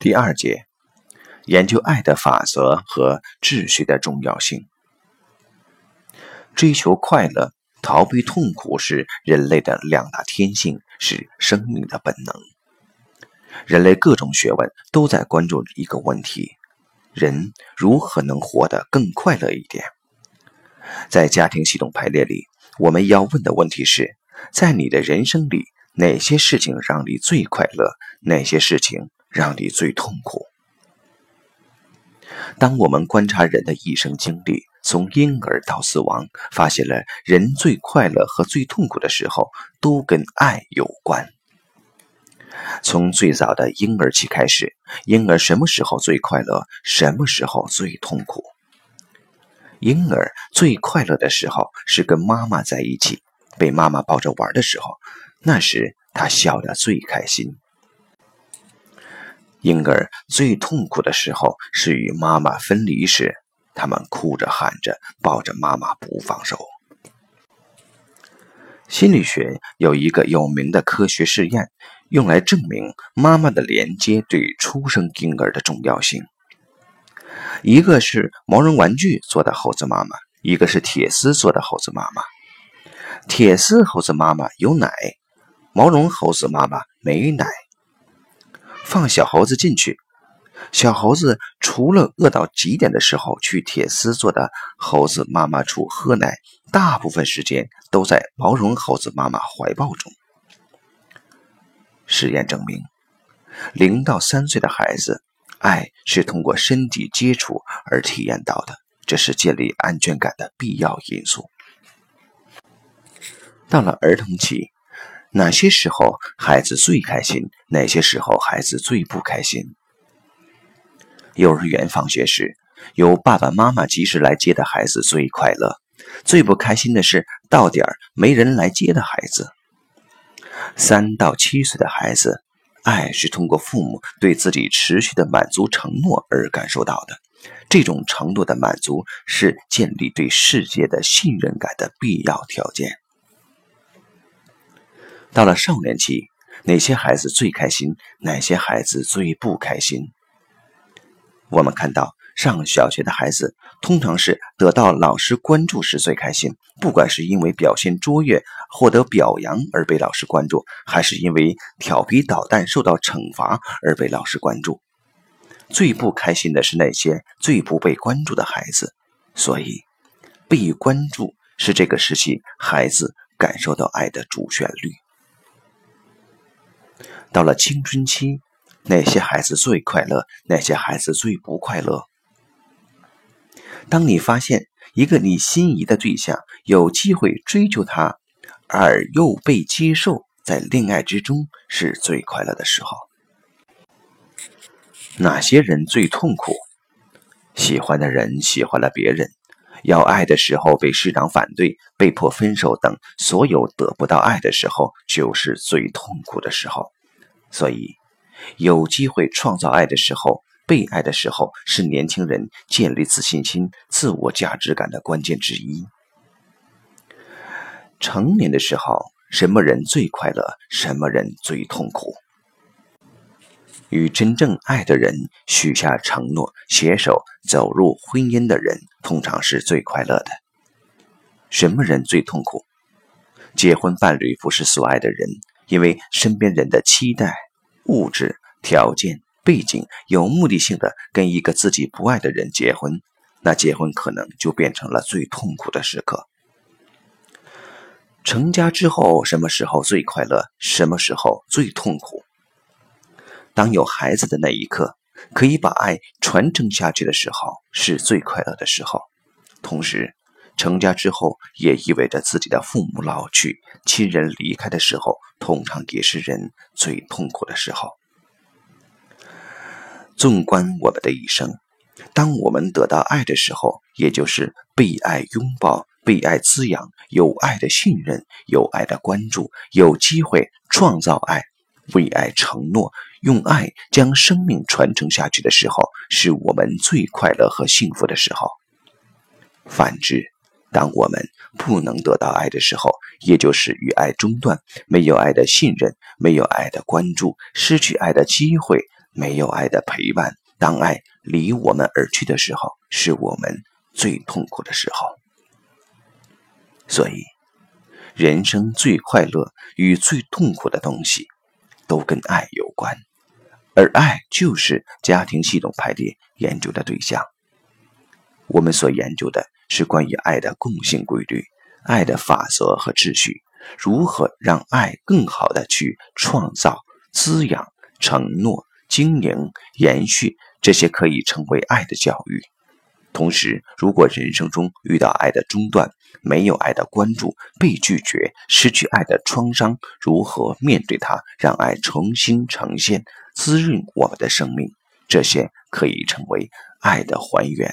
第二节，研究爱的法则和秩序的重要性。追求快乐、逃避痛苦是人类的两大天性，是生命的本能。人类各种学问都在关注一个问题：人如何能活得更快乐一点？在家庭系统排列里，我们要问的问题是：在你的人生里，哪些事情让你最快乐？哪些事情？让你最痛苦。当我们观察人的一生经历，从婴儿到死亡，发现了人最快乐和最痛苦的时候都跟爱有关。从最早的婴儿期开始，婴儿什么时候最快乐？什么时候最痛苦？婴儿最快乐的时候是跟妈妈在一起，被妈妈抱着玩的时候，那时他笑得最开心。婴儿最痛苦的时候是与妈妈分离时，他们哭着喊着抱着妈妈不放手。心理学有一个有名的科学试验，用来证明妈妈的连接对出生婴儿的重要性。一个是毛绒玩具做的猴子妈妈，一个是铁丝做的猴子妈妈。铁丝猴子妈妈有奶，毛绒猴子妈妈没奶。放小猴子进去，小猴子除了饿到极点的时候去铁丝做的猴子妈妈处喝奶，大部分时间都在毛绒猴子妈妈怀抱中。实验证明，零到三岁的孩子，爱是通过身体接触而体验到的，这是建立安全感的必要因素。到了儿童期。哪些时候孩子最开心？哪些时候孩子最不开心？幼儿园放学时，有爸爸妈妈及时来接的孩子最快乐；最不开心的是到点儿没人来接的孩子。三到七岁的孩子，爱是通过父母对自己持续的满足承诺而感受到的，这种承诺的满足是建立对世界的信任感的必要条件。到了少年期，哪些孩子最开心？哪些孩子最不开心？我们看到，上小学的孩子通常是得到老师关注时最开心，不管是因为表现卓越获得表扬而被老师关注，还是因为调皮捣蛋受到惩罚而被老师关注。最不开心的是那些最不被关注的孩子。所以，被关注是这个时期孩子感受到爱的主旋律。到了青春期，哪些孩子最快乐？哪些孩子最不快乐？当你发现一个你心仪的对象有机会追求他，而又被接受，在恋爱之中是最快乐的时候。哪些人最痛苦？喜欢的人喜欢了别人，要爱的时候被师长反对，被迫分手等，所有得不到爱的时候，就是最痛苦的时候。所以，有机会创造爱的时候，被爱的时候，是年轻人建立自信心、自我价值感的关键之一。成年的时候，什么人最快乐？什么人最痛苦？与真正爱的人许下承诺、携手走入婚姻的人，通常是最快乐的。什么人最痛苦？结婚伴侣不是所爱的人。因为身边人的期待、物质条件、背景有目的性的跟一个自己不爱的人结婚，那结婚可能就变成了最痛苦的时刻。成家之后，什么时候最快乐？什么时候最痛苦？当有孩子的那一刻，可以把爱传承下去的时候，是最快乐的时候。同时，成家之后，也意味着自己的父母老去、亲人离开的时候，通常也是人最痛苦的时候。纵观我们的一生，当我们得到爱的时候，也就是被爱拥抱、被爱滋养、有爱的信任、有爱的关注、有机会创造爱、为爱承诺、用爱将生命传承下去的时候，是我们最快乐和幸福的时候。反之，当我们不能得到爱的时候，也就是与爱中断，没有爱的信任，没有爱的关注，失去爱的机会，没有爱的陪伴，当爱离我们而去的时候，是我们最痛苦的时候。所以，人生最快乐与最痛苦的东西，都跟爱有关，而爱就是家庭系统排列研究的对象。我们所研究的是关于爱的共性规律、爱的法则和秩序，如何让爱更好的去创造、滋养、承诺、经营、延续这些可以成为爱的教育。同时，如果人生中遇到爱的中断、没有爱的关注、被拒绝、失去爱的创伤，如何面对它，让爱重新呈现、滋润我们的生命？这些可以成为爱的还原。